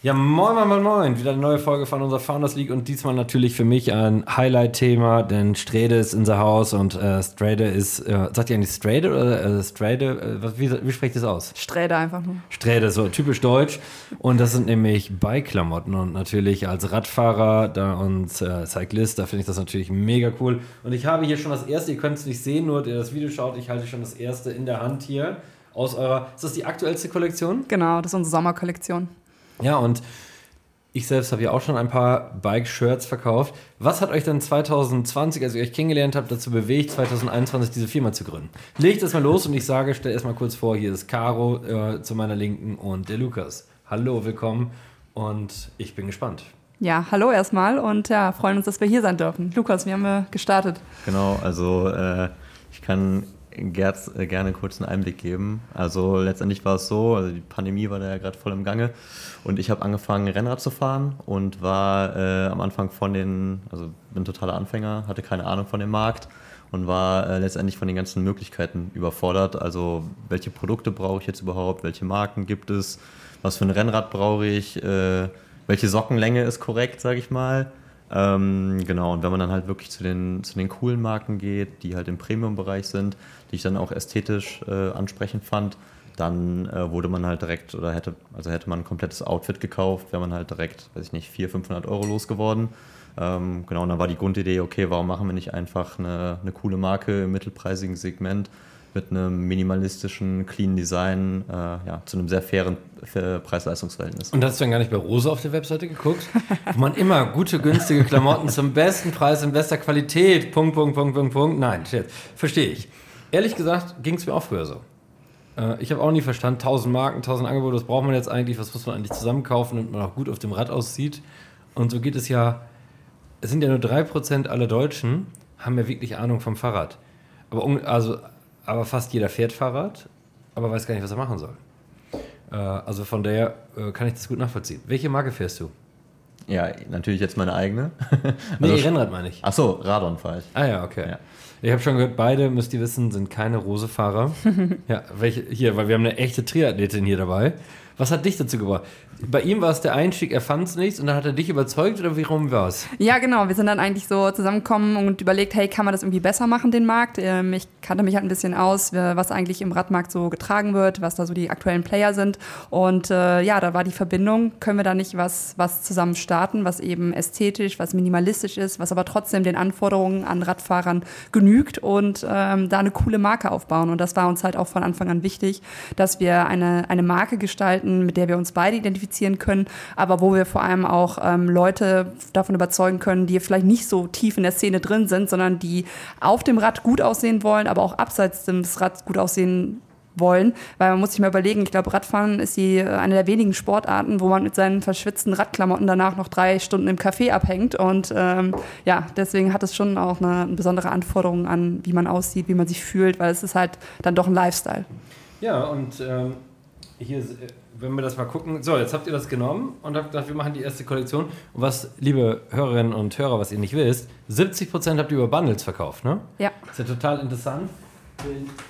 Ja, moin, moin, moin, moin. Wieder eine neue Folge von unserer Founders League und diesmal natürlich für mich ein Highlight-Thema, denn Strede ist in the house und äh, Strade ist, äh, sagt ihr eigentlich Strade oder äh, Strade? Äh, wie, wie spricht das aus? Strade einfach nur. Strade, so typisch deutsch. Und das sind nämlich Bike-Klamotten und natürlich als Radfahrer da und äh, Cyclist, da finde ich das natürlich mega cool. Und ich habe hier schon das erste, ihr könnt es nicht sehen, nur der das Video schaut, ich halte schon das erste in der Hand hier aus eurer, ist das die aktuellste Kollektion? Genau, das ist unsere Sommerkollektion. Ja, und ich selbst habe ja auch schon ein paar Bike-Shirts verkauft. Was hat euch denn 2020, als ihr euch kennengelernt habt, dazu bewegt, 2021 diese Firma zu gründen? Legt es mal los und ich sage, stell erst mal kurz vor, hier ist Caro äh, zu meiner Linken und der Lukas. Hallo, willkommen und ich bin gespannt. Ja, hallo erstmal und ja, freuen uns, dass wir hier sein dürfen. Lukas, wie haben wir gestartet? Genau, also äh, ich kann Gerd äh, gerne kurz einen Einblick geben. Also letztendlich war es so, also die Pandemie war da ja gerade voll im Gange und ich habe angefangen Rennrad zu fahren und war äh, am Anfang von den, also bin totaler Anfänger, hatte keine Ahnung von dem Markt und war äh, letztendlich von den ganzen Möglichkeiten überfordert. Also welche Produkte brauche ich jetzt überhaupt, welche Marken gibt es, was für ein Rennrad brauche ich, äh, welche Sockenlänge ist korrekt, sage ich mal. Ähm, genau, und wenn man dann halt wirklich zu den, zu den coolen Marken geht, die halt im Premium-Bereich sind, die ich dann auch ästhetisch äh, ansprechend fand, dann äh, wurde man halt direkt oder hätte, also hätte man ein komplettes Outfit gekauft, wäre man halt direkt, weiß ich nicht, 400, 500 Euro losgeworden. Ähm, genau, und dann war die Grundidee, okay, warum machen wir nicht einfach eine, eine coole Marke im mittelpreisigen Segment? mit einem minimalistischen, clean Design, äh, ja, zu einem sehr fairen Preis-Leistungs-Verhältnis. Und hast du dann gar nicht bei Rose auf der Webseite geguckt? wo man immer gute, günstige Klamotten zum besten Preis in bester Qualität, Punkt, Punkt, Punkt, Punkt, Punkt. Nein, verstehe ich. Ehrlich gesagt ging es mir auch früher so. Äh, ich habe auch nie verstanden, 1000 Marken, 1000 Angebote, was braucht man jetzt eigentlich, was muss man eigentlich zusammenkaufen, damit man auch gut auf dem Rad aussieht. Und so geht es ja, es sind ja nur 3% aller Deutschen, haben ja wirklich Ahnung vom Fahrrad. Aber also aber fast jeder fährt Fahrrad, aber weiß gar nicht, was er machen soll. Äh, also von daher äh, kann ich das gut nachvollziehen. Welche Marke fährst du? Ja, natürlich jetzt meine eigene. also nee, Rennrad meine ich. Ach so, Radon fahre ich. Ah ja, okay. Ja. Ich habe schon gehört, beide, müsst ihr wissen, sind keine Rosefahrer. ja, welche, hier, weil wir haben eine echte Triathletin hier dabei. Was hat dich dazu gebracht? Bei ihm war es der Einstieg, er fand es nichts und dann hat er dich überzeugt oder wie rum war es? Ja, genau. Wir sind dann eigentlich so zusammengekommen und überlegt, hey, kann man das irgendwie besser machen, den Markt? Ähm, ich kannte mich halt ein bisschen aus, was eigentlich im Radmarkt so getragen wird, was da so die aktuellen Player sind. Und äh, ja, da war die Verbindung, können wir da nicht was, was zusammen starten, was eben ästhetisch, was minimalistisch ist, was aber trotzdem den Anforderungen an Radfahrern genügt und ähm, da eine coole Marke aufbauen. Und das war uns halt auch von Anfang an wichtig, dass wir eine, eine Marke gestalten, mit der wir uns beide identifizieren können können, aber wo wir vor allem auch ähm, Leute davon überzeugen können, die vielleicht nicht so tief in der Szene drin sind, sondern die auf dem Rad gut aussehen wollen, aber auch abseits des Rads gut aussehen wollen, weil man muss sich mal überlegen, ich glaube, Radfahren ist die, äh, eine der wenigen Sportarten, wo man mit seinen verschwitzten Radklamotten danach noch drei Stunden im Café abhängt und ähm, ja, deswegen hat es schon auch eine, eine besondere Anforderung an, wie man aussieht, wie man sich fühlt, weil es ist halt dann doch ein Lifestyle. Ja, und ähm, hier wenn wir das mal gucken, so, jetzt habt ihr das genommen und habt gesagt, wir machen die erste Kollektion. Und was, liebe Hörerinnen und Hörer, was ihr nicht wisst, 70% habt ihr über Bundles verkauft, ne? Ja. Das ist ja total interessant.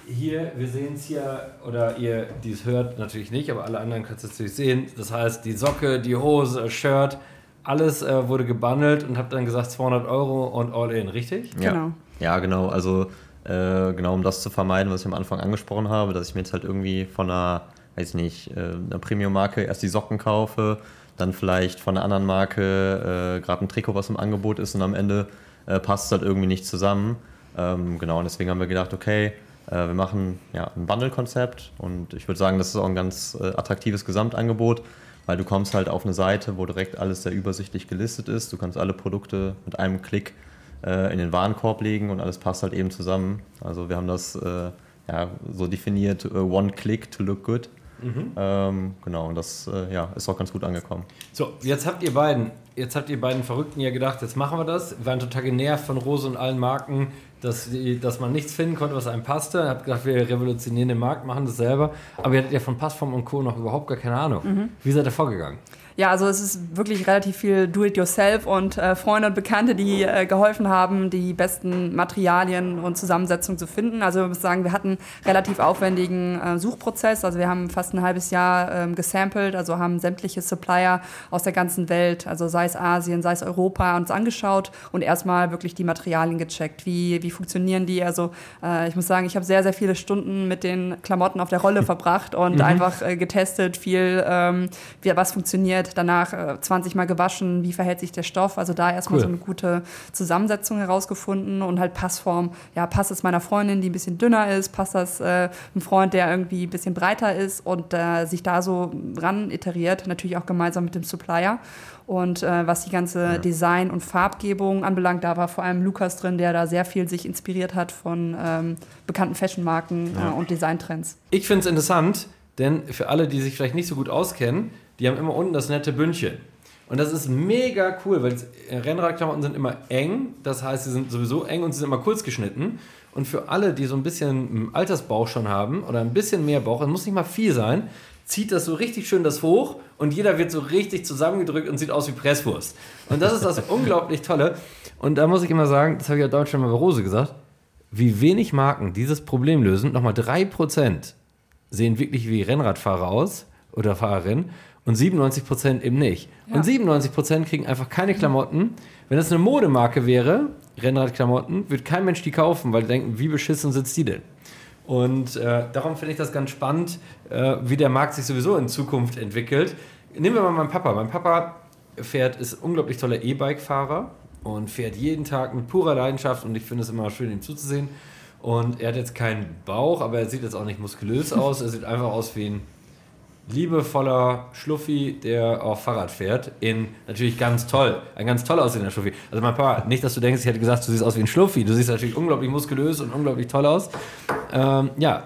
Hier, wir sehen es hier, oder ihr, die es hört, natürlich nicht, aber alle anderen könnt es natürlich sehen. Das heißt, die Socke, die Hose, das Shirt, alles äh, wurde gebundelt und habt dann gesagt 200 Euro und all in, richtig? Ja, genau. Ja, genau. Also, äh, genau um das zu vermeiden, was ich am Anfang angesprochen habe, dass ich mir jetzt halt irgendwie von einer weiß nicht, äh, einer Premium-Marke erst die Socken kaufe, dann vielleicht von einer anderen Marke äh, gerade ein Trikot, was im Angebot ist und am Ende äh, passt es halt irgendwie nicht zusammen. Ähm, genau, und deswegen haben wir gedacht, okay, äh, wir machen ja, ein Bundle-Konzept und ich würde sagen, das ist auch ein ganz äh, attraktives Gesamtangebot, weil du kommst halt auf eine Seite, wo direkt alles sehr übersichtlich gelistet ist. Du kannst alle Produkte mit einem Klick äh, in den Warenkorb legen und alles passt halt eben zusammen. Also wir haben das ja, so definiert, one click to look good. Mhm. Ähm, genau, und das äh, ja, ist auch ganz gut angekommen. So, jetzt habt ihr beiden, jetzt habt ihr beiden Verrückten ja gedacht, jetzt machen wir das. Wir waren total genervt von Rose und allen Marken, dass, die, dass man nichts finden konnte, was einem passte. Habt gedacht, wir revolutionieren den Markt, machen das selber. Aber ihr hattet ja von Passform und Co. noch überhaupt gar keine Ahnung. Mhm. Wie seid ihr vorgegangen? Ja, also es ist wirklich relativ viel Do-it-yourself und äh, Freunde und Bekannte, die äh, geholfen haben, die besten Materialien und Zusammensetzungen zu finden. Also ich muss sagen, wir hatten relativ aufwendigen äh, Suchprozess. Also wir haben fast ein halbes Jahr ähm, gesampelt, also haben sämtliche Supplier aus der ganzen Welt, also sei es Asien, sei es Europa, uns angeschaut und erstmal wirklich die Materialien gecheckt. Wie, wie funktionieren die? Also äh, ich muss sagen, ich habe sehr, sehr viele Stunden mit den Klamotten auf der Rolle verbracht und mhm. einfach äh, getestet, viel, ähm, wie, was funktioniert. Danach äh, 20 Mal gewaschen, wie verhält sich der Stoff. Also da erstmal cool. so eine gute Zusammensetzung herausgefunden und halt Passform. Ja, passt es meiner Freundin, die ein bisschen dünner ist? Passt das äh, einem Freund, der irgendwie ein bisschen breiter ist und äh, sich da so ran iteriert? Natürlich auch gemeinsam mit dem Supplier. Und äh, was die ganze ja. Design- und Farbgebung anbelangt, da war vor allem Lukas drin, der da sehr viel sich inspiriert hat von ähm, bekannten Fashionmarken ja. äh, und Designtrends. Ich finde es interessant, denn für alle, die sich vielleicht nicht so gut auskennen, die haben immer unten das nette Bündchen. Und das ist mega cool, weil Rennradklamotten sind immer eng, das heißt, sie sind sowieso eng und sie sind immer kurz geschnitten. Und für alle, die so ein bisschen Altersbauch schon haben oder ein bisschen mehr Bauch, es muss nicht mal viel sein, zieht das so richtig schön das hoch und jeder wird so richtig zusammengedrückt und sieht aus wie Presswurst. Und das ist das unglaublich Tolle. Und da muss ich immer sagen, das habe ich ja Deutschland mal bei Rose gesagt, wie wenig Marken dieses Problem lösen. Nochmal 3% sehen wirklich wie Rennradfahrer aus oder Fahrerin und 97% eben nicht. Ja. Und 97% kriegen einfach keine Klamotten. Wenn das eine Modemarke wäre, Rennradklamotten, würde kein Mensch die kaufen, weil die denken, wie beschissen sitzt die denn? Und äh, darum finde ich das ganz spannend, äh, wie der Markt sich sowieso in Zukunft entwickelt. Nehmen wir mal meinen Papa. Mein Papa fährt, ist unglaublich toller E-Bike-Fahrer und fährt jeden Tag mit purer Leidenschaft und ich finde es immer schön, ihm zuzusehen. Und er hat jetzt keinen Bauch, aber er sieht jetzt auch nicht muskulös aus. Er sieht einfach aus wie ein liebevoller Schluffi, der auf Fahrrad fährt, in natürlich ganz toll, ein ganz toll aussehender Schluffi. Also mein Papa, nicht, dass du denkst, ich hätte gesagt, du siehst aus wie ein Schluffi. Du siehst natürlich unglaublich muskulös und unglaublich toll aus. Ähm, ja,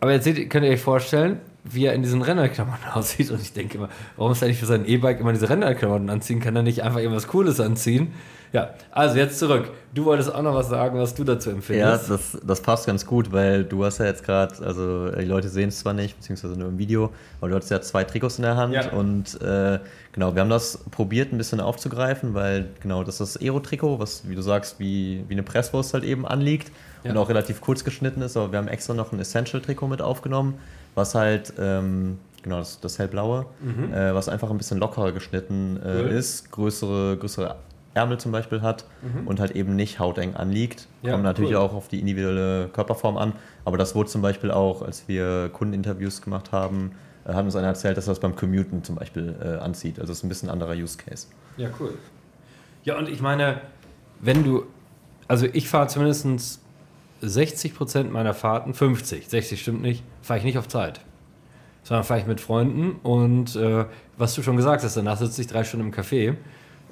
aber jetzt seht, könnt ihr euch vorstellen, wie er in diesen Rennradklamotten aussieht. Und ich denke immer, warum ist er nicht für sein E-Bike immer diese Rennradklamotten anziehen? Kann er nicht einfach irgendwas Cooles anziehen? Ja, also jetzt zurück. Du wolltest auch noch was sagen, was du dazu empfindest. Ja, das, das passt ganz gut, weil du hast ja jetzt gerade, also die Leute sehen es zwar nicht, beziehungsweise nur im Video, aber du hattest ja zwei Trikots in der Hand ja. und äh, genau, wir haben das probiert ein bisschen aufzugreifen, weil genau, das ist das Aero-Trikot, was, wie du sagst, wie, wie eine Presswurst halt eben anliegt ja. und auch relativ kurz geschnitten ist, aber wir haben extra noch ein Essential-Trikot mit aufgenommen, was halt... Ähm, genau, das, das hellblaue, mhm. äh, was einfach ein bisschen lockerer geschnitten äh, cool. ist, größere, größere Ärmel zum Beispiel hat mhm. und halt eben nicht hauteng anliegt. Ja, Kommt natürlich cool. auch auf die individuelle Körperform an. Aber das wurde zum Beispiel auch, als wir Kundeninterviews gemacht haben, äh, hat uns einer erzählt, dass das beim Commuten zum Beispiel äh, anzieht. Also es ist ein bisschen anderer Use Case. Ja, cool. Ja, und ich meine, wenn du, also ich fahre zumindest 60 Prozent meiner Fahrten, 50, 60 stimmt nicht, fahre ich nicht auf Zeit. Sondern fahre ich mit Freunden und äh, was du schon gesagt hast, danach sitze ich drei Stunden im Café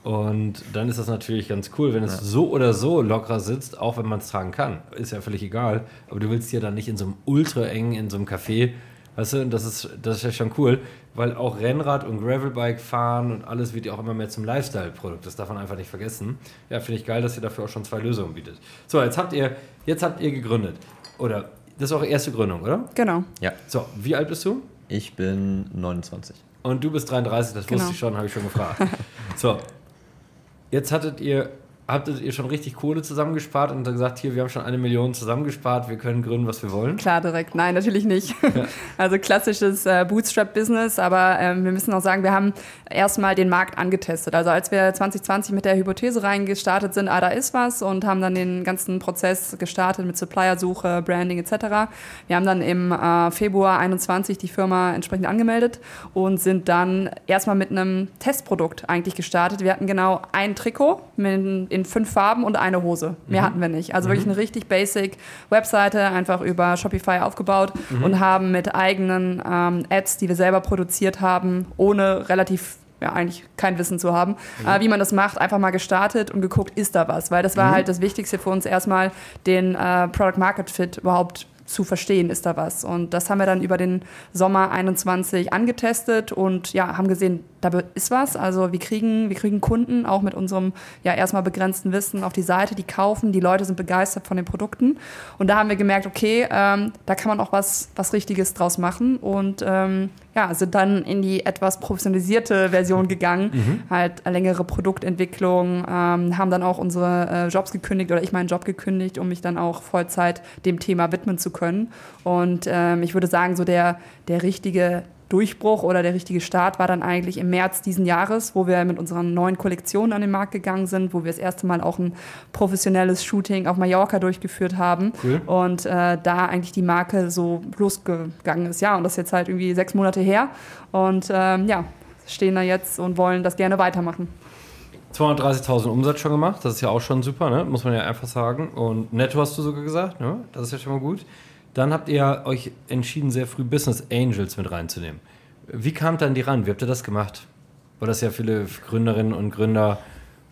und dann ist das natürlich ganz cool, wenn es ja. so oder so locker sitzt, auch wenn man es tragen kann. Ist ja völlig egal. Aber du willst dir dann nicht in so einem ultra eng, in so einem Café, weißt du, das ist, das ist ja schon cool, weil auch Rennrad und Gravelbike fahren und alles wird ja auch immer mehr zum Lifestyle-Produkt. Das darf man einfach nicht vergessen. Ja, finde ich geil, dass ihr dafür auch schon zwei Lösungen bietet. So, jetzt habt ihr, jetzt habt ihr gegründet. Oder, das ist eure erste Gründung, oder? Genau. Ja. So, wie alt bist du? Ich bin 29. Und du bist 33, das genau. wusste ich schon, habe ich schon gefragt. so, Jetzt hattet ihr Habtet ihr schon richtig Kohle zusammengespart und gesagt, hier, wir haben schon eine Million zusammengespart, wir können gründen, was wir wollen? Klar, direkt. Nein, natürlich nicht. Ja. Also klassisches äh, Bootstrap-Business, aber ähm, wir müssen auch sagen, wir haben erstmal den Markt angetestet. Also als wir 2020 mit der Hypothese reingestartet sind, ah, da ist was und haben dann den ganzen Prozess gestartet mit Suppliersuche, Branding etc. Wir haben dann im äh, Februar 21 die Firma entsprechend angemeldet und sind dann erstmal mit einem Testprodukt eigentlich gestartet. Wir hatten genau ein Trikot mit, in in fünf Farben und eine Hose. Mehr mhm. hatten wir nicht. Also mhm. wirklich eine richtig basic Webseite, einfach über Shopify aufgebaut mhm. und haben mit eigenen ähm, Ads, die wir selber produziert haben, ohne relativ ja, eigentlich kein Wissen zu haben, mhm. äh, wie man das macht, einfach mal gestartet und geguckt, ist da was? Weil das war mhm. halt das Wichtigste für uns erstmal, den äh, Product Market Fit überhaupt zu verstehen, ist da was. Und das haben wir dann über den Sommer 21 angetestet und ja, haben gesehen, da ist was. Also wir kriegen, wir kriegen Kunden auch mit unserem ja erstmal begrenzten Wissen auf die Seite, die kaufen, die Leute sind begeistert von den Produkten. Und da haben wir gemerkt, okay, ähm, da kann man auch was, was Richtiges draus machen. Und ähm, ja, sind dann in die etwas professionalisierte Version gegangen, mhm. halt längere Produktentwicklung, ähm, haben dann auch unsere äh, Jobs gekündigt oder ich meinen Job gekündigt, um mich dann auch Vollzeit dem Thema widmen zu können. Und ähm, ich würde sagen, so der, der richtige Durchbruch oder der richtige Start war dann eigentlich im März diesen Jahres, wo wir mit unseren neuen Kollektionen an den Markt gegangen sind, wo wir das erste Mal auch ein professionelles Shooting auf Mallorca durchgeführt haben cool. und äh, da eigentlich die Marke so losgegangen ist. Ja, und das ist jetzt halt irgendwie sechs Monate her und ähm, ja, stehen da jetzt und wollen das gerne weitermachen. 230.000 Umsatz schon gemacht, das ist ja auch schon super, ne? muss man ja einfach sagen. Und netto hast du sogar gesagt, ne? das ist ja schon mal gut. Dann habt ihr euch entschieden, sehr früh Business Angels mit reinzunehmen. Wie kamt dann die ran? Wie habt ihr das gemacht? Weil das ja viele Gründerinnen und Gründer.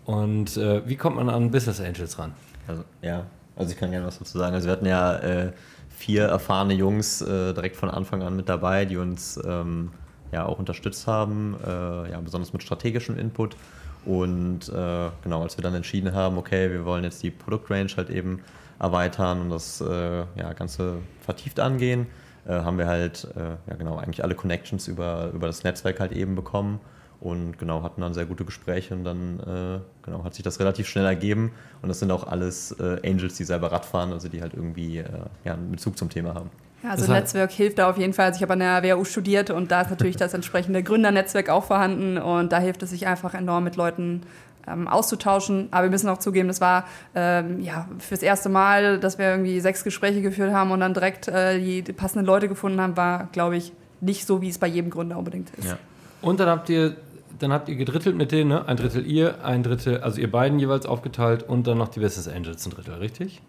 Und äh, wie kommt man an Business Angels ran? Also, ja, also ich kann gerne was dazu sagen. Also wir hatten ja äh, vier erfahrene Jungs äh, direkt von Anfang an mit dabei, die uns ähm, ja auch unterstützt haben, äh, ja, besonders mit strategischem Input. Und äh, genau, als wir dann entschieden haben, okay, wir wollen jetzt die Produktrange halt eben erweitern und das äh, ja, Ganze vertieft angehen, äh, haben wir halt äh, ja, genau, eigentlich alle Connections über, über das Netzwerk halt eben bekommen und genau hatten dann sehr gute Gespräche und dann äh, genau hat sich das relativ schnell ergeben und das sind auch alles äh, Angels, die selber Radfahren, also die halt irgendwie äh, ja, einen Bezug zum Thema haben. Ja, also das Netzwerk hilft da auf jeden Fall. Also ich habe an der WHU studiert und da ist natürlich das entsprechende Gründernetzwerk auch vorhanden und da hilft es sich einfach enorm mit Leuten ähm, auszutauschen. Aber wir müssen auch zugeben, das war ähm, ja fürs erste Mal, dass wir irgendwie sechs Gespräche geführt haben und dann direkt äh, die, die, passenden Leute gefunden haben, war, glaube ich, nicht so, wie es bei jedem Gründer unbedingt ist. Ja. Und dann habt ihr dann habt ihr gedrittelt mit denen, ne? Ein Drittel ihr, ein Drittel, also ihr beiden jeweils aufgeteilt und dann noch die Business Angels ein Drittel, richtig?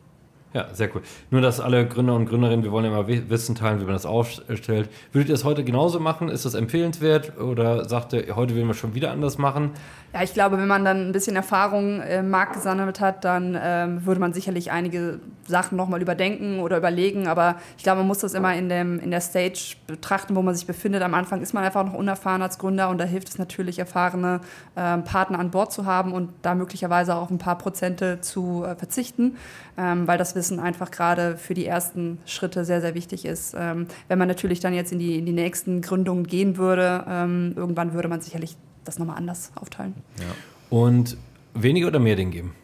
Ja, sehr cool. Nur, dass alle Gründer und Gründerinnen, wir wollen ja immer Wissen teilen, wie man das aufstellt. Würdet ihr das heute genauso machen? Ist das empfehlenswert? Oder sagt ihr, heute will man schon wieder anders machen? Ja, ich glaube, wenn man dann ein bisschen Erfahrung im Markt gesammelt hat, dann ähm, würde man sicherlich einige Sachen nochmal überdenken oder überlegen. Aber ich glaube, man muss das immer in, dem, in der Stage betrachten, wo man sich befindet. Am Anfang ist man einfach noch unerfahren als Gründer und da hilft es natürlich, erfahrene ähm, Partner an Bord zu haben und da möglicherweise auch ein paar Prozente zu äh, verzichten, ähm, weil das Wissen einfach gerade für die ersten Schritte sehr, sehr wichtig ist. Ähm, wenn man natürlich dann jetzt in die, in die nächsten Gründungen gehen würde, ähm, irgendwann würde man sicherlich das nochmal anders aufteilen. Ja. Und weniger oder mehr den geben?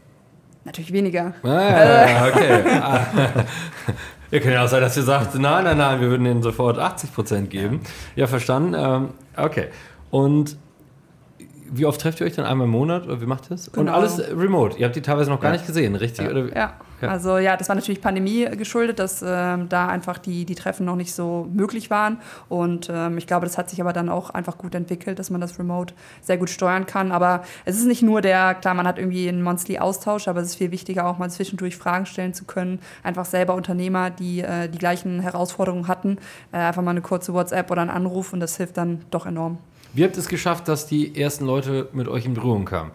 Natürlich weniger. Ah, okay. ah. Ihr könnt ja auch sein, dass ihr sagt, nein, nein, nein, wir würden ihnen sofort 80 Prozent geben. Ja, ja verstanden. Ähm, okay. Und wie oft trefft ihr euch dann einmal im Monat oder wie macht ihr das? Genau. Und alles remote. Ihr habt die teilweise noch gar ja. nicht gesehen, richtig? Ja. Oder? ja. Ja. Also ja, das war natürlich Pandemie geschuldet, dass ähm, da einfach die, die Treffen noch nicht so möglich waren. Und ähm, ich glaube, das hat sich aber dann auch einfach gut entwickelt, dass man das remote sehr gut steuern kann. Aber es ist nicht nur der, klar, man hat irgendwie einen Monthly-Austausch, aber es ist viel wichtiger, auch mal zwischendurch Fragen stellen zu können. Einfach selber Unternehmer, die äh, die gleichen Herausforderungen hatten, äh, einfach mal eine kurze WhatsApp oder einen Anruf und das hilft dann doch enorm. Wie habt ihr es geschafft, dass die ersten Leute mit euch in Berührung kamen?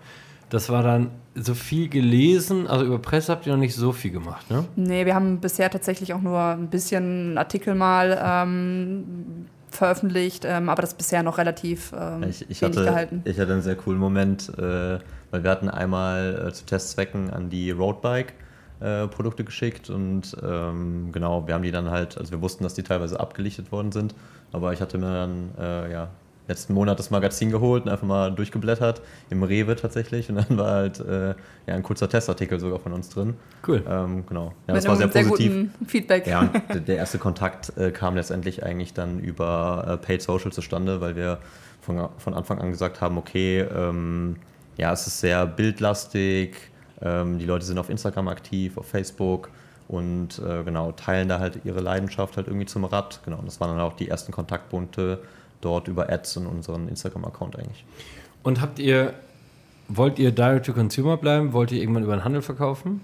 Das war dann so viel gelesen, also über Presse habt ihr noch nicht so viel gemacht, ne? Nee, wir haben bisher tatsächlich auch nur ein bisschen Artikel mal ähm, veröffentlicht, ähm, aber das bisher noch relativ ähm, ich, ich hatte, gehalten. Ich hatte einen sehr coolen Moment, äh, weil wir hatten einmal äh, zu Testzwecken an die Roadbike äh, Produkte geschickt und ähm, genau, wir haben die dann halt, also wir wussten, dass die teilweise abgelichtet worden sind, aber ich hatte mir dann äh, ja letzten Monat das Magazin geholt und einfach mal durchgeblättert, im Rewe tatsächlich. Und dann war halt äh, ja, ein kurzer Testartikel sogar von uns drin. Cool. Ähm, genau. Ja, Mit das war sehr positiv. Sehr Feedback. Ja, der erste Kontakt äh, kam letztendlich eigentlich dann über äh, Paid Social zustande, weil wir von, von Anfang an gesagt haben, okay, ähm, ja, es ist sehr bildlastig, ähm, die Leute sind auf Instagram aktiv, auf Facebook und äh, genau, teilen da halt ihre Leidenschaft halt irgendwie zum Rad. Genau, und das waren dann auch die ersten Kontaktpunkte dort über Ads in unseren Instagram-Account eigentlich. Und habt ihr, wollt ihr Direct-to-Consumer bleiben? Wollt ihr irgendwann über den Handel verkaufen?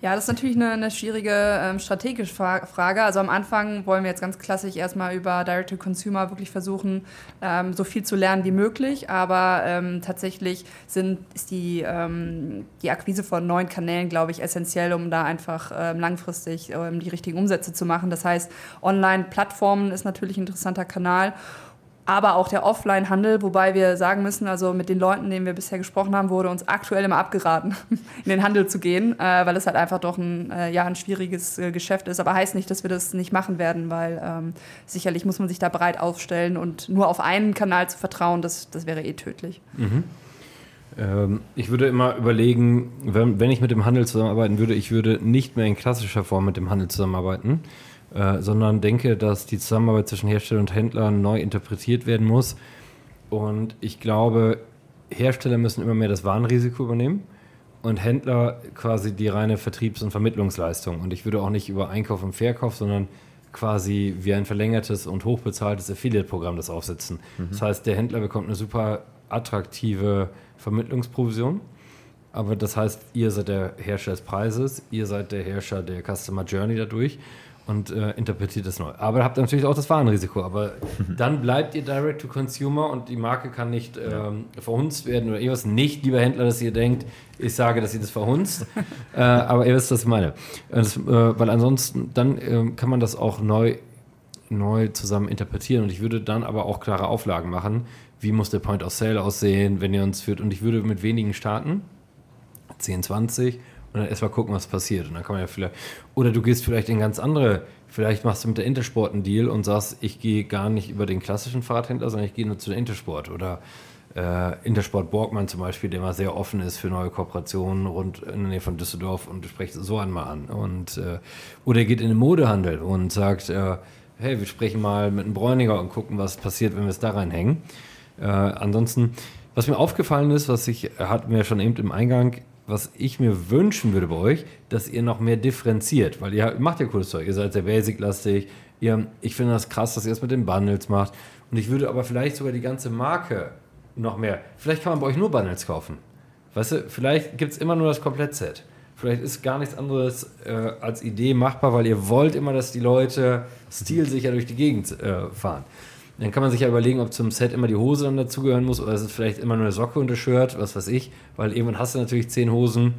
Ja, das ist natürlich eine, eine schwierige ähm, strategische Frage. Also am Anfang wollen wir jetzt ganz klassisch erstmal über Direct-to-Consumer wirklich versuchen, ähm, so viel zu lernen wie möglich. Aber ähm, tatsächlich sind, ist die, ähm, die Akquise von neuen Kanälen, glaube ich, essentiell, um da einfach ähm, langfristig ähm, die richtigen Umsätze zu machen. Das heißt, Online-Plattformen ist natürlich ein interessanter Kanal. Aber auch der Offline-Handel, wobei wir sagen müssen, also mit den Leuten, denen wir bisher gesprochen haben, wurde uns aktuell immer abgeraten, in den Handel zu gehen, äh, weil es halt einfach doch ein, äh, ja, ein schwieriges äh, Geschäft ist. Aber heißt nicht, dass wir das nicht machen werden, weil ähm, sicherlich muss man sich da breit aufstellen und nur auf einen Kanal zu vertrauen, das, das wäre eh tödlich. Mhm. Ähm, ich würde immer überlegen, wenn, wenn ich mit dem Handel zusammenarbeiten würde, ich würde nicht mehr in klassischer Form mit dem Handel zusammenarbeiten äh, sondern denke, dass die Zusammenarbeit zwischen Hersteller und Händler neu interpretiert werden muss. Und ich glaube, Hersteller müssen immer mehr das Warenrisiko übernehmen und Händler quasi die reine Vertriebs- und Vermittlungsleistung. Und ich würde auch nicht über Einkauf und Verkauf, sondern quasi wie ein verlängertes und hochbezahltes Affiliate-Programm das aufsetzen. Mhm. Das heißt, der Händler bekommt eine super attraktive Vermittlungsprovision. Aber das heißt, ihr seid der Herrscher des Preises, ihr seid der Herrscher der Customer Journey dadurch und äh, interpretiert es neu. Aber habt natürlich auch das Warenrisiko. Aber dann bleibt ihr Direct to Consumer und die Marke kann nicht ähm, verhunzt werden oder irgendwas. Nicht, lieber Händler, dass ihr denkt, ich sage, dass ihr das verhunzt. äh, aber ihr wisst, was ich meine. Das, äh, weil ansonsten, dann ähm, kann man das auch neu, neu zusammen interpretieren. Und ich würde dann aber auch klare Auflagen machen. Wie muss der Point of Sale aussehen, wenn ihr uns führt? Und ich würde mit wenigen starten. 10, 20 und dann erstmal gucken, was passiert. Und dann kann man ja vielleicht, oder du gehst vielleicht in ganz andere, vielleicht machst du mit der Intersport einen Deal und sagst, ich gehe gar nicht über den klassischen Fahrradhändler, sondern ich gehe nur zu der Intersport. Oder äh, Intersport Borgmann zum Beispiel, der mal sehr offen ist für neue Kooperationen rund in der Nähe von Düsseldorf und sprecht so einmal an. Und, äh, oder er geht in den Modehandel und sagt, äh, hey, wir sprechen mal mit einem Bräuniger und gucken, was passiert, wenn wir es da reinhängen. Äh, ansonsten, was mir aufgefallen ist, was ich hatten wir schon eben im Eingang, was ich mir wünschen würde bei euch, dass ihr noch mehr differenziert, weil ihr macht ja cooles Zeug, ihr seid sehr basic-lastig, ich finde das krass, dass ihr es mit den Bundles macht. Und ich würde aber vielleicht sogar die ganze Marke noch mehr, vielleicht kann man bei euch nur Bundles kaufen, weißt du, vielleicht gibt es immer nur das Komplettset, vielleicht ist gar nichts anderes äh, als Idee machbar, weil ihr wollt immer, dass die Leute stilsicher durch die Gegend äh, fahren. Dann kann man sich ja überlegen, ob zum Set immer die Hose dann dazugehören muss oder ist es vielleicht immer nur eine Socke und das Shirt, was weiß ich, weil irgendwann hast du natürlich zehn Hosen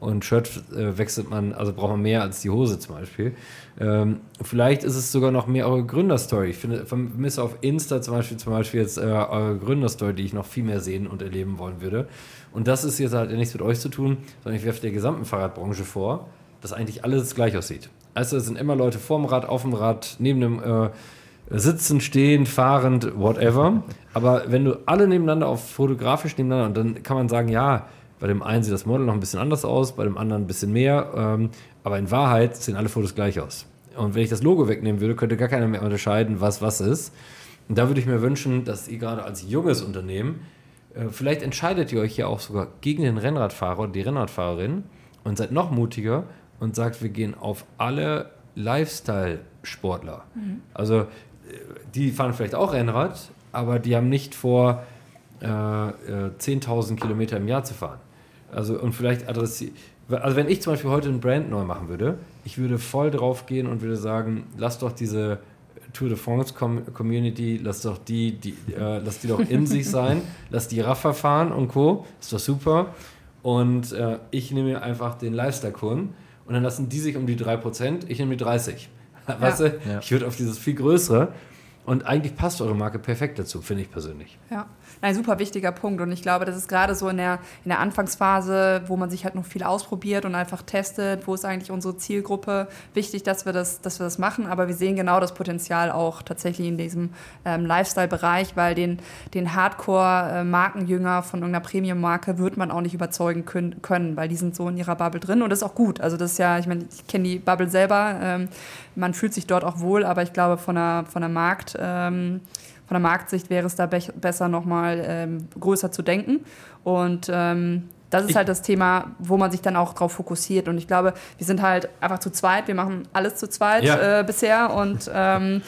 und Shirt äh, wechselt man, also braucht man mehr als die Hose zum Beispiel. Ähm, vielleicht ist es sogar noch mehr eure Gründerstory. Ich finde, vermisse auf Insta zum Beispiel, zum Beispiel jetzt äh, eure Gründerstory, die ich noch viel mehr sehen und erleben wollen würde. Und das ist jetzt halt nichts mit euch zu tun, sondern ich werfe der gesamten Fahrradbranche vor, dass eigentlich alles gleich aussieht. Also es sind immer Leute vorm Rad, auf dem Rad, neben dem äh, sitzen, stehen, fahrend, whatever. Aber wenn du alle nebeneinander auf fotografisch nebeneinander, und dann kann man sagen, ja, bei dem einen sieht das Model noch ein bisschen anders aus, bei dem anderen ein bisschen mehr. Ähm, aber in Wahrheit sehen alle Fotos gleich aus. Und wenn ich das Logo wegnehmen würde, könnte gar keiner mehr unterscheiden, was was ist. Und da würde ich mir wünschen, dass ihr gerade als junges Unternehmen, äh, vielleicht entscheidet ihr euch ja auch sogar gegen den Rennradfahrer und die Rennradfahrerin und seid noch mutiger und sagt, wir gehen auf alle Lifestyle-Sportler. Mhm. Also die fahren vielleicht auch Rennrad, aber die haben nicht vor, äh, 10.000 äh, Kilometer im Jahr zu fahren. Also und vielleicht adressieren. Also wenn ich zum Beispiel heute ein Brand neu machen würde, ich würde voll drauf gehen und würde sagen, lass doch diese Tour de France Community, lass doch die, die äh, lass die doch in sich sein, lass die Raffa fahren und Co. Ist doch super. Und äh, ich nehme mir einfach den Lifestyle-Kunden und dann lassen die sich um die 3%, ich nehme die 30. Weißt du? Ich würde auf dieses viel größere. Und eigentlich passt eure Marke perfekt dazu, finde ich persönlich. Ja ein super wichtiger Punkt. Und ich glaube, das ist gerade so in der, in der Anfangsphase, wo man sich halt noch viel ausprobiert und einfach testet, wo ist eigentlich unsere Zielgruppe, wichtig, dass wir das, dass wir das machen. Aber wir sehen genau das Potenzial auch tatsächlich in diesem ähm, Lifestyle-Bereich, weil den, den Hardcore-Markenjünger von irgendeiner Premium-Marke wird man auch nicht überzeugen können, können, weil die sind so in ihrer Bubble drin und das ist auch gut. Also das ist ja, ich meine, ich kenne die Bubble selber, ähm, man fühlt sich dort auch wohl, aber ich glaube, von der, von der Markt- ähm, von der Marktsicht wäre es da be besser, nochmal ähm, größer zu denken. Und ähm, das ist halt das Thema, wo man sich dann auch drauf fokussiert. Und ich glaube, wir sind halt einfach zu zweit. Wir machen alles zu zweit ja. äh, bisher. Und ähm,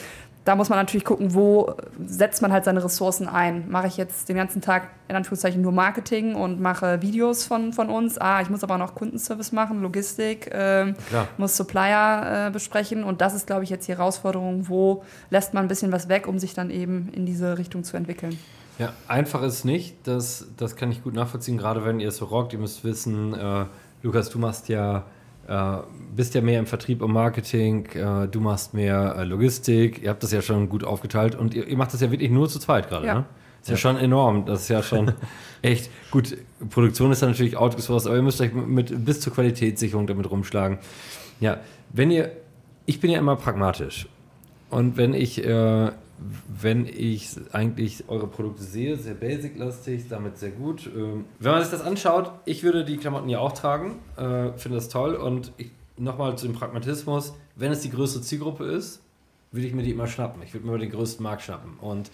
da muss man natürlich gucken, wo setzt man halt seine Ressourcen ein. Mache ich jetzt den ganzen Tag in Anführungszeichen nur Marketing und mache Videos von, von uns. Ah, ich muss aber noch Kundenservice machen, Logistik, äh, muss Supplier äh, besprechen. Und das ist, glaube ich, jetzt die Herausforderung, wo lässt man ein bisschen was weg, um sich dann eben in diese Richtung zu entwickeln. Ja, einfach ist nicht. Das, das kann ich gut nachvollziehen, gerade wenn ihr es so rockt. Ihr müsst wissen, äh, Lukas, du machst ja bist ja mehr im Vertrieb und Marketing, äh, du machst mehr äh, Logistik, ihr habt das ja schon gut aufgeteilt und ihr, ihr macht das ja wirklich nur zu zweit gerade, Ja. ne? Ist ja. schon enorm, das ist ja schon echt gut. Produktion ist dann natürlich outgesourced, aber ihr müsst euch mit, bis zur Qualitätssicherung damit rumschlagen. Ja, wenn ihr, ich bin ja immer pragmatisch und wenn ich, äh, wenn ich eigentlich eure Produkte sehe, sehr basic-lastig, damit sehr gut. Ähm, wenn man sich das anschaut, ich würde die Klamotten ja auch tragen, äh, finde das toll und nochmal zu dem Pragmatismus, wenn es die größte Zielgruppe ist, würde ich mir die immer schnappen. Ich würde mir den größten Markt schnappen und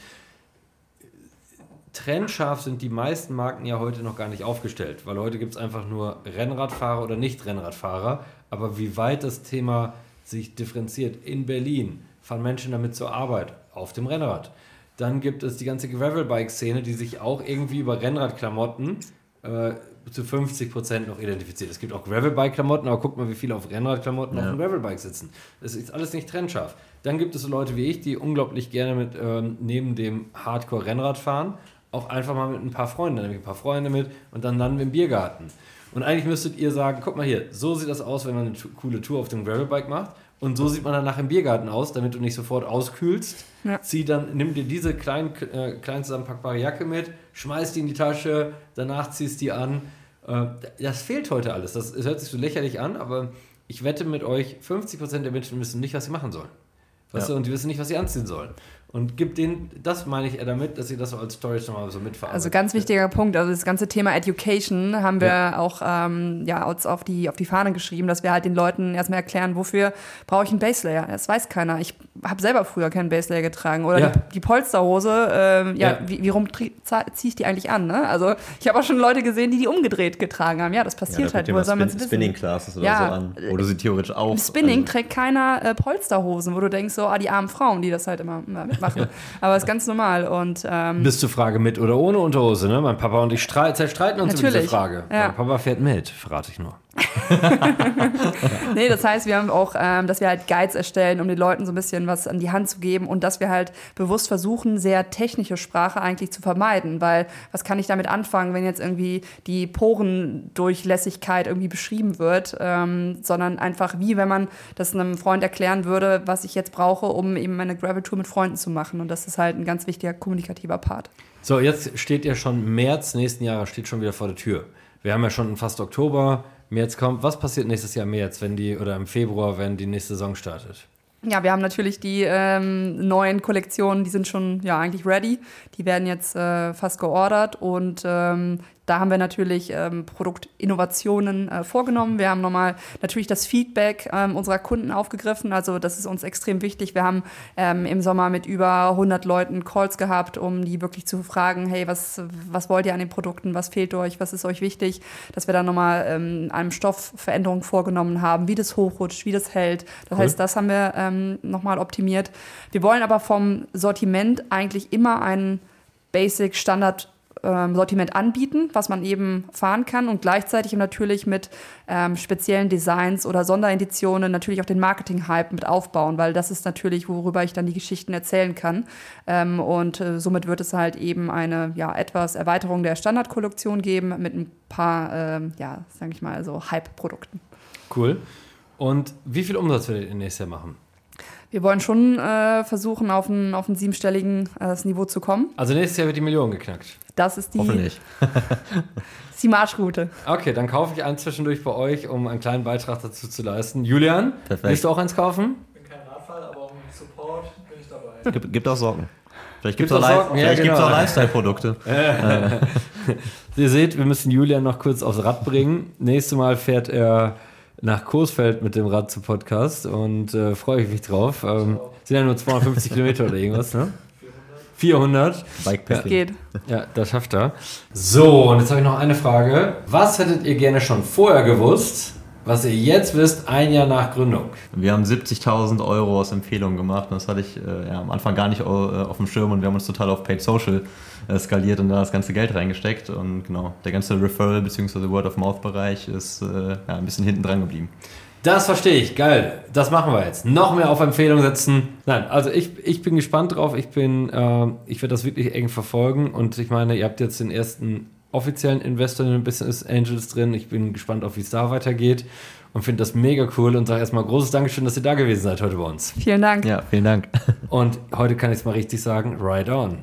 trennscharf sind die meisten Marken ja heute noch gar nicht aufgestellt, weil heute gibt es einfach nur Rennradfahrer oder Nicht-Rennradfahrer. Aber wie weit das Thema sich differenziert in Berlin, fahren Menschen damit zur Arbeit auf dem Rennrad. Dann gibt es die ganze Gravelbike-Szene, die sich auch irgendwie über Rennradklamotten äh, zu 50% noch identifiziert. Es gibt auch Gravelbike-Klamotten, aber guck mal, wie viele auf Rennradklamotten Ja. auf dem Gravelbike sitzen. Das ist alles nicht trennscharf. Dann gibt es so Leute wie ich, die unglaublich gerne mit ähm, neben dem Hardcore-Rennradfahren auch einfach mal mit ein paar Freunden, dann nehme ich ein paar Freunde mit und dann landen wir im Biergarten. Und eigentlich müsstet ihr sagen, guck mal hier, so sieht das aus, wenn man eine coole Tour auf dem Gravelbike macht. Und so sieht man danach im Biergarten aus, damit du nicht sofort auskühlst. Ja. Zieh dann, nimm dir diese klein, äh, klein zusammenpackbare Jacke mit, schmeiß die in die Tasche, danach ziehst die an. Äh, das fehlt heute alles. Das, das hört sich so lächerlich an, aber ich wette mit euch, 50% der Menschen wissen nicht, was sie machen sollen. Weißt Ja. du, und die wissen nicht, was sie anziehen sollen. Und gibt denen, das meine ich eher damit, dass sie das so als Storage nochmal so mitverarbeiten. Also ganz wichtiger Punkt, also das ganze Thema Education haben wir Ja. auch ähm, ja, uns auf die, auf die Fahne geschrieben, dass wir halt den Leuten erstmal erklären, wofür brauche ich einen Baselayer. Das weiß keiner. Ich habe selber früher keinen Baselayer getragen. Oder Ja. die, die Polsterhose, ähm, ja, Ja. wie, wie rum ziehe ich die eigentlich an? Ne? Also ich habe auch schon Leute gesehen, die die umgedreht getragen haben. Ja, das passiert halt. Woher soll man Spin? Spinning Classes oder Ja, so an. Wo du sie theoretisch auch. Im Spinning also- trägt keiner äh, Polsterhosen, wo du denkst, so, ah, die armen Frauen, die das halt immer, immer mitmachen. Aber ist ganz normal. Und ähm, Bis zur Frage mit oder ohne Unterhose, ne? Mein Papa und ich strei- zerstreiten uns über diese Frage. ja. Mein Papa fährt mit, verrate ich nur. Nee, das heißt, wir haben auch, ähm, dass wir halt Guides erstellen, um den Leuten so ein bisschen was an die Hand zu geben und dass wir halt bewusst versuchen, sehr technische Sprache eigentlich zu vermeiden, weil was kann ich damit anfangen, wenn jetzt irgendwie die Porendurchlässigkeit irgendwie beschrieben wird, ähm, sondern einfach wie, wenn man das einem Freund erklären würde, was ich jetzt brauche, um eben meine Gravel-Tour mit Freunden zu machen und das ist halt ein ganz wichtiger kommunikativer Part. So, jetzt steht ja schon März nächsten Jahres, steht schon wieder vor der Tür. Wir haben ja schon fast Oktober, März kommt. Was passiert nächstes Jahr im März, wenn die, oder im Februar, wenn die nächste Saison startet? Ja, wir haben natürlich die ähm, neuen Kollektionen, die sind schon ja eigentlich ready. Die werden jetzt äh, fast geordert und ähm, da haben wir natürlich ähm, Produktinnovationen äh, vorgenommen. Wir haben nochmal natürlich das Feedback ähm, unserer Kunden aufgegriffen. Also das ist uns extrem wichtig. Wir haben ähm, im Sommer mit über 100 Leuten Calls gehabt, um die wirklich zu fragen, hey, was, was wollt ihr an den Produkten, was fehlt euch, was ist euch wichtig, dass wir da nochmal ähm, einem Stoff Veränderungen vorgenommen haben, wie das hochrutscht, wie das hält. Das Cool. heißt, das haben wir ähm, nochmal optimiert. Wir wollen aber vom Sortiment eigentlich immer einen Basic Standard ähm, Sortiment anbieten, was man eben fahren kann und gleichzeitig natürlich mit ähm, speziellen Designs oder Sondereditionen natürlich auch den Marketing-Hype mit aufbauen, weil das ist natürlich, worüber ich dann die Geschichten erzählen kann. Ähm, und äh, somit wird es halt eben eine ja, etwas Erweiterung der Standardkollektion geben mit ein paar, ähm, ja, sage ich mal, so Hype-Produkten. Cool. Und wie viel Umsatz werdet ihr nächstes Jahr machen? Wir wollen schon äh, versuchen, auf ein, auf ein siebenstelligen äh, das Niveau zu kommen. Also nächstes Jahr wird die Million geknackt. Das ist die, Hoffentlich. ist die Marschroute. Okay, dann kaufe ich eins zwischendurch bei euch, um einen kleinen Beitrag dazu zu leisten. Julian, Perfekt. willst du auch eins kaufen? Ich bin kein Radfahrer, aber im Support bin ich dabei. Gibt, gibt auch Socken. Vielleicht gibt es auch Socken? Ja, genau. auch Lifestyle-Produkte. Ihr seht, wir müssen Julian noch kurz aufs Rad bringen. Nächstes Mal fährt er nach Coesfeld mit dem Rad zu Podcast und äh, freue ich mich drauf. Ähm, sind ja nur 250 Kilometer oder irgendwas, ne? 400. Bikepacking. Geht. Ja, das schafft er. So, und jetzt habe ich noch eine Frage. Was hättet ihr gerne schon vorher gewusst, was ihr jetzt wisst, ein Jahr nach Gründung? Wir haben 70.000 Euro aus Empfehlungen gemacht und das hatte ich äh, ja, am Anfang gar nicht äh, auf dem Schirm und wir haben uns total auf Paid Social äh, skaliert und da das ganze Geld reingesteckt und genau, der ganze Referral- bzw. Word-of-Mouth-Bereich ist äh, ja, ein bisschen hinten dran geblieben. Das verstehe ich. Geil. Das machen wir jetzt. Noch mehr auf Empfehlung setzen. Nein, also ich, ich bin gespannt drauf. Ich bin, äh, ich werde das wirklich eng verfolgen. Und ich meine, ihr habt jetzt den ersten offiziellen Investor in den Business Angels drin. Ich bin gespannt auf, wie es da weitergeht. und finde das mega cool und sage erstmal großes Dankeschön, dass ihr da gewesen seid heute bei uns. Vielen Dank. Ja, vielen Dank. Und heute kann ich es mal richtig sagen, right on.